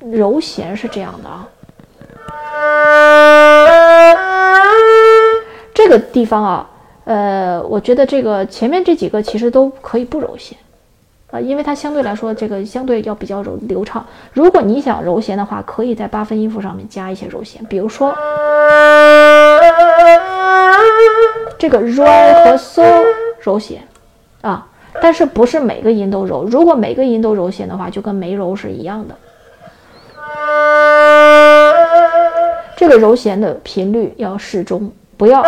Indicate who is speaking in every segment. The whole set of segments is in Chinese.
Speaker 1: 揉弦是这样的啊，这个地方啊，呃，我觉得这个前面这几个其实都可以不揉弦啊，因为它相对来说这个相对要比较柔流畅。如果你想揉弦的话，可以在八分音符上面加一些揉弦，比如说这个 R 和 so 揉弦啊，但是不是每个音都揉。如果每个音都揉弦的话，就跟没揉是一样的。这个揉弦的频率要适中，不要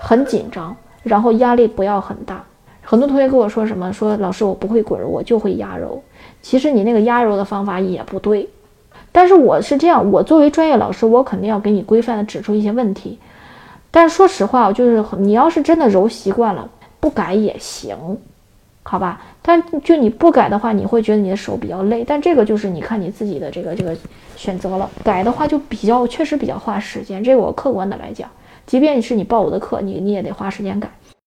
Speaker 1: 很紧张，然后压力不要很大。很多同学跟我说什么，说老师我不会滚，我就会压揉。其实你那个压揉的方法也不对。但是我是这样，我作为专业老师，我肯定要给你规范的指出一些问题。但是说实话，就是你要是真的揉习惯了，不改也行。好吧，但就你不改的话，你会觉得你的手比较累。但这个就是你看你自己的这个这个选择了。改的话就比较确实比较花时间，这个我客观的来讲，即便是你报我的课，你你也得花时间改。